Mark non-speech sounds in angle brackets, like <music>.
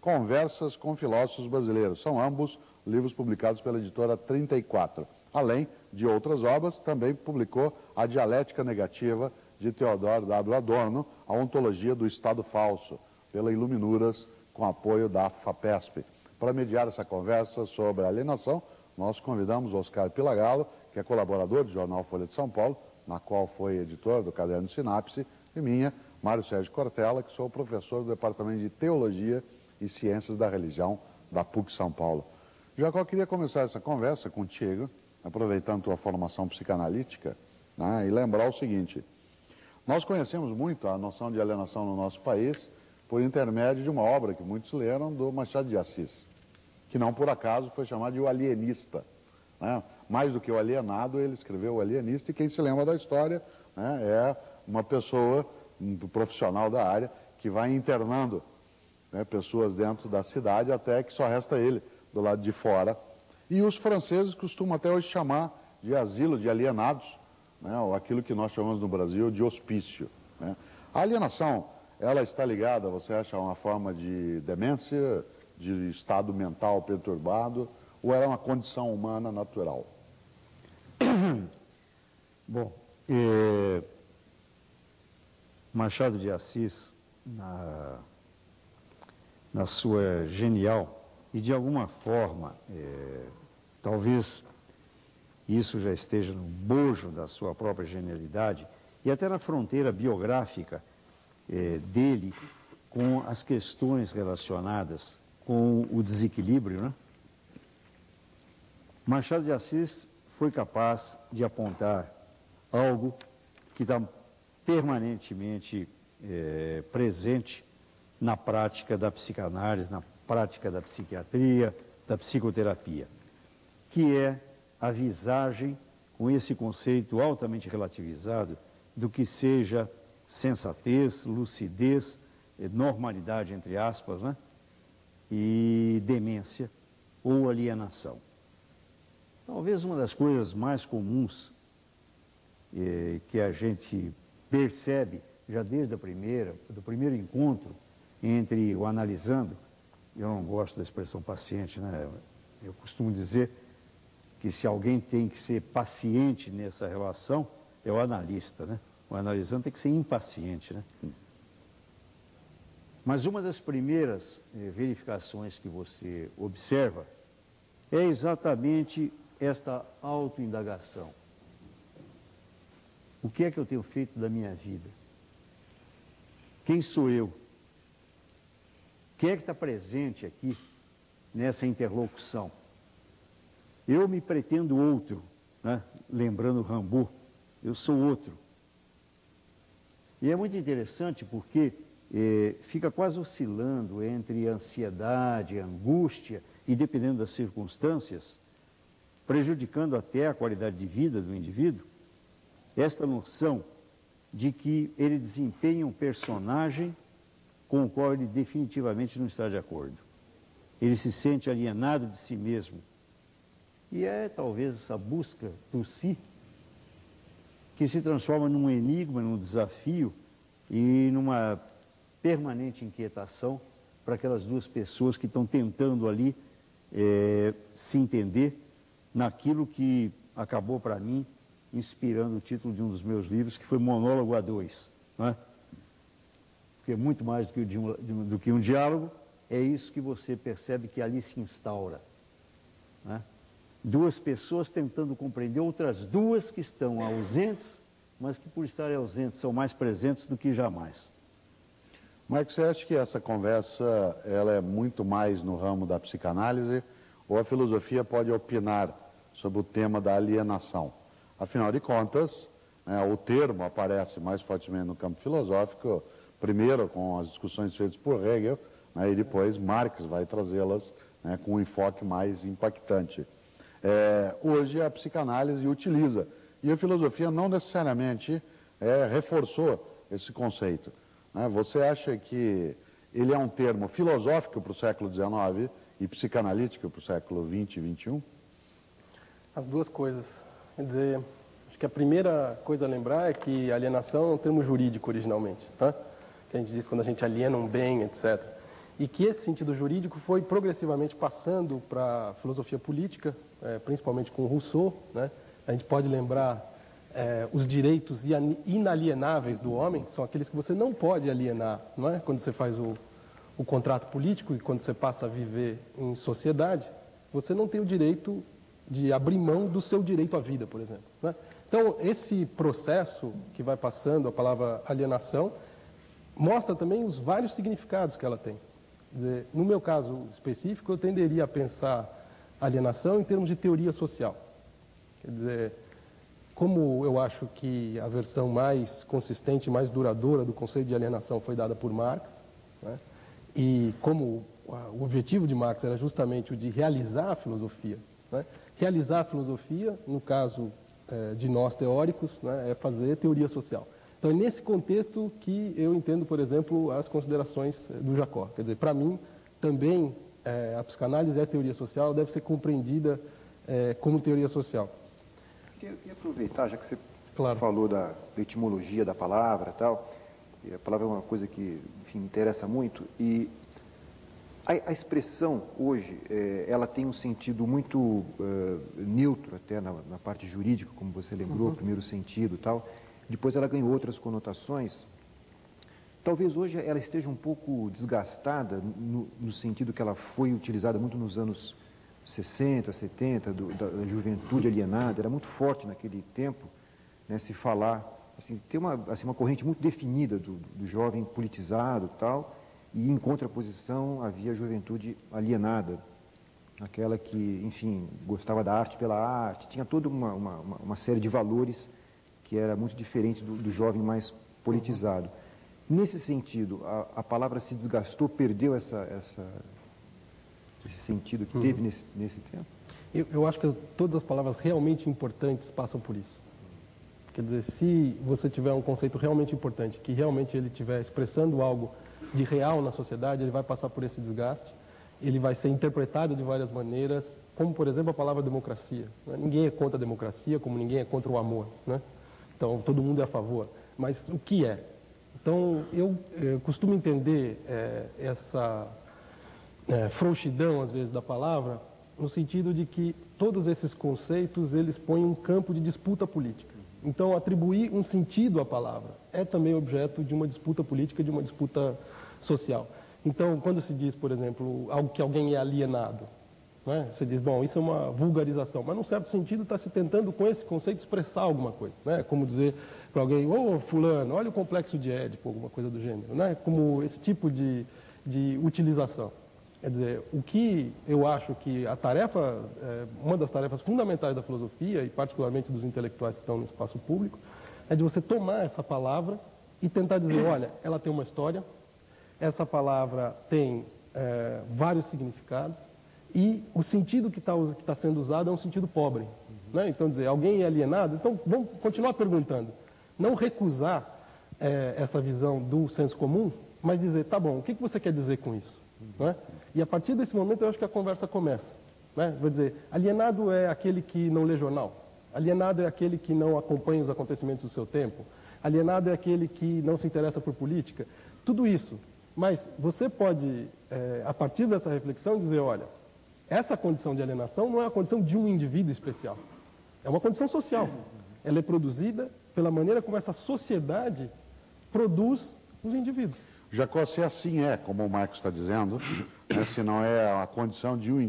Conversas com Filósofos Brasileiros. São ambos livros publicados pela editora 34. Além de outras obras, também publicou A Dialética Negativa de Theodor W. Adorno, A Ontologia do Estado Falso, pela Iluminuras, com apoio da FAPESP. Para mediar essa conversa sobre alienação, nós convidamos Oscar Pilagalo, que é colaborador do jornal Folha de São Paulo, na qual foi editor do Caderno Sinapse, e minha, Mário Sérgio Cortella, que sou professor do Departamento de Teologia e Ciências da Religião da PUC São Paulo. Jacó, queria começar essa conversa contigo, aproveitando tua formação psicanalítica, né, e lembrar o seguinte. Nós conhecemos muito a noção de alienação no nosso país por intermédio de uma obra que muitos leram do Machado de Assis, que não por acaso foi chamado de O Alienista. Né? Mais do que o alienado, ele escreveu O Alienista, e quem se lembra da história né, é uma pessoa, um profissional da área, que vai internando né, pessoas dentro da cidade até que só resta ele do lado de fora. E os franceses costumam até hoje chamar de asilo de alienados, né, ou aquilo que nós chamamos no Brasil de hospício. Né. A alienação, ela está ligada, você acha, a uma forma de demência, de estado mental perturbado, ou é uma condição humana natural? <coughs> Bom, é, Machado de Assis, na, na sua genial, e de alguma forma, é, talvez isso já esteja no bojo da sua própria genialidade e até na fronteira biográfica é, dele com as questões relacionadas com o desequilíbrio, né? Machado de Assis foi capaz de apontar algo que está permanentemente é, presente na prática da psicanálise, na prática da psiquiatria, da psicoterapia, que é a visagem com esse conceito altamente relativizado do que seja sensatez, lucidez, eh, normalidade, entre aspas, né? e demência ou alienação. Talvez uma das coisas mais comuns eh, que a gente percebe já desde a primeira, do primeiro encontro entre o analisando, eu não gosto da expressão paciente, né? Eu costumo dizer que se alguém tem que ser paciente nessa relação, é o analista, né? O analisando tem que ser impaciente, né? Mas uma das primeiras eh, verificações que você observa é exatamente esta autoindagação. O que é que eu tenho feito da minha vida? Quem sou eu? Quem é que está presente aqui nessa interlocução? Eu me pretendo outro, né? lembrando Rambo, eu sou outro. E é muito interessante porque eh, fica quase oscilando entre ansiedade, angústia e, dependendo das circunstâncias, prejudicando até a qualidade de vida do indivíduo, esta noção de que ele desempenha um personagem com o qual ele definitivamente não está de acordo. Ele se sente alienado de si mesmo. E é talvez essa busca por si que se transforma num enigma, num desafio e numa permanente inquietação para aquelas duas pessoas que estão tentando ali é, se entender naquilo que acabou para mim inspirando o título de um dos meus livros, que foi Monólogo a Dois. Não é? Porque é muito mais do que, um, do que um diálogo, é isso que você percebe que ali se instaura. É? Duas pessoas tentando compreender outras duas que estão ausentes, mas que por estarem ausentes são mais presentes do que jamais. Marcos, você acha que essa conversa ela é muito mais no ramo da psicanálise ou a filosofia pode opinar sobre o tema da alienação? Afinal de contas, né, o termo aparece mais fortemente no campo filosófico, primeiro com as discussões feitas por Hegel, né, e depois Marx vai trazê-las né, com um enfoque mais impactante. É, hoje a psicanálise utiliza, e a filosofia não necessariamente é, reforçou esse conceito. Né? Você acha que ele é um termo filosófico para o século XIX e psicanalítico para o século XX e XXI? As duas coisas. Quer dizer, acho que a primeira coisa a lembrar é que alienação é um termo jurídico originalmente, tá? que a gente diz quando a gente aliena um bem, etc. e que esse sentido jurídico foi progressivamente passando para a filosofia política, é, principalmente com Rousseau. Né? A gente pode lembrar é, os direitos inalienáveis do homem, são aqueles que você não pode alienar, não é? Quando você faz o, o contrato político e quando você passa a viver em sociedade, você não tem o direito de abrir mão do seu direito à vida, por exemplo. Né? Então, esse processo que vai passando, a palavra alienação, mostra também os vários significados que ela tem. Dizer, no meu caso específico, eu tenderia a pensar alienação em termos de teoria social. Quer dizer, como eu acho que a versão mais consistente, mais duradoura do conceito de alienação foi dada por Marx, né? e como o objetivo de Marx era justamente o de realizar a filosofia, né? Realizar a filosofia, no caso é, de nós teóricos, né, é fazer teoria social. Então, é nesse contexto que eu entendo, por exemplo, as considerações é, do Jacó. Quer dizer, para mim, também é, a psicanálise é teoria social, deve ser compreendida é, como teoria social. Eu queria aproveitar, já que você claro. falou da, da etimologia da palavra e tal, e a palavra é uma coisa que, enfim, me interessa muito, e a, a expressão hoje, é, ela tem um sentido muito uh, neutro até na, na, parte jurídica, como você lembrou, uhum. primeiro sentido tal, depois ela ganhou outras conotações, Talvez hoje ela esteja um pouco desgastada no, no, sentido que ela foi utilizada muito nos anos 60, 70, do, da, da, juventude alienada, era muito forte naquele tempo né, se falar, assim, tem uma, assim, uma corrente muito definida do, do jovem politizado tal, e em contraposição havia a juventude alienada, aquela que, enfim, gostava da arte pela arte, tinha toda uma, uma, uma série de valores que era muito diferente do, do jovem mais politizado. Nesse sentido, a, a palavra se desgastou, perdeu essa, essa, esse sentido que teve uhum. nesse, nesse tempo? Eu, eu acho que as, todas as palavras realmente importantes passam por isso. Quer dizer, se você tiver um conceito realmente importante, que realmente ele estiver expressando algo de real na sociedade, ele vai passar por esse desgaste, ele vai ser interpretado de várias maneiras, como, por exemplo, a palavra democracia. Né? Ninguém é contra a democracia, como ninguém é contra o amor. Né? Então, todo mundo é a favor. Mas o que é? Então, eu, eu costumo entender é, essa é, frouxidão, às vezes, da palavra, no sentido de que todos esses conceitos, eles põem um campo de disputa política. Então, atribuir um sentido à palavra é também objeto de uma disputa política, de uma disputa social. Então, quando se diz, por exemplo, algo que alguém é alienado, né? você diz, bom, isso é uma vulgarização, mas num certo sentido está se tentando com esse conceito expressar alguma coisa. Né? Como dizer para alguém, ô oh, fulano, olha o complexo de Édipo, alguma coisa do gênero. Né? Como esse tipo de, de utilização. Quer dizer, o que eu acho que a tarefa, é, uma das tarefas fundamentais da filosofia, e particularmente dos intelectuais que estão no espaço público, é de você tomar essa palavra e tentar dizer, <coughs> olha, ela tem uma história, essa palavra tem é, vários significados, e o sentido que está tá sendo usado é um sentido pobre. Né? Então, dizer, alguém é alienado? Então, vamos continuar perguntando. Não recusar é, essa visão do senso comum, mas dizer, tá bom, o que, que você quer dizer com isso? Né? E a partir desse momento eu acho que a conversa começa. Né? Vou dizer, alienado é aquele que não lê jornal. Alienado é aquele que não acompanha os acontecimentos do seu tempo. Alienado é aquele que não se interessa por política. Tudo isso. Mas você pode, é, a partir dessa reflexão, dizer, olha, essa condição de alienação não é a condição de um indivíduo especial. É uma condição social. Ela é produzida pela maneira como essa sociedade produz os indivíduos. Jacó, se assim é, como o Marcos está dizendo, né, se não é a condição de um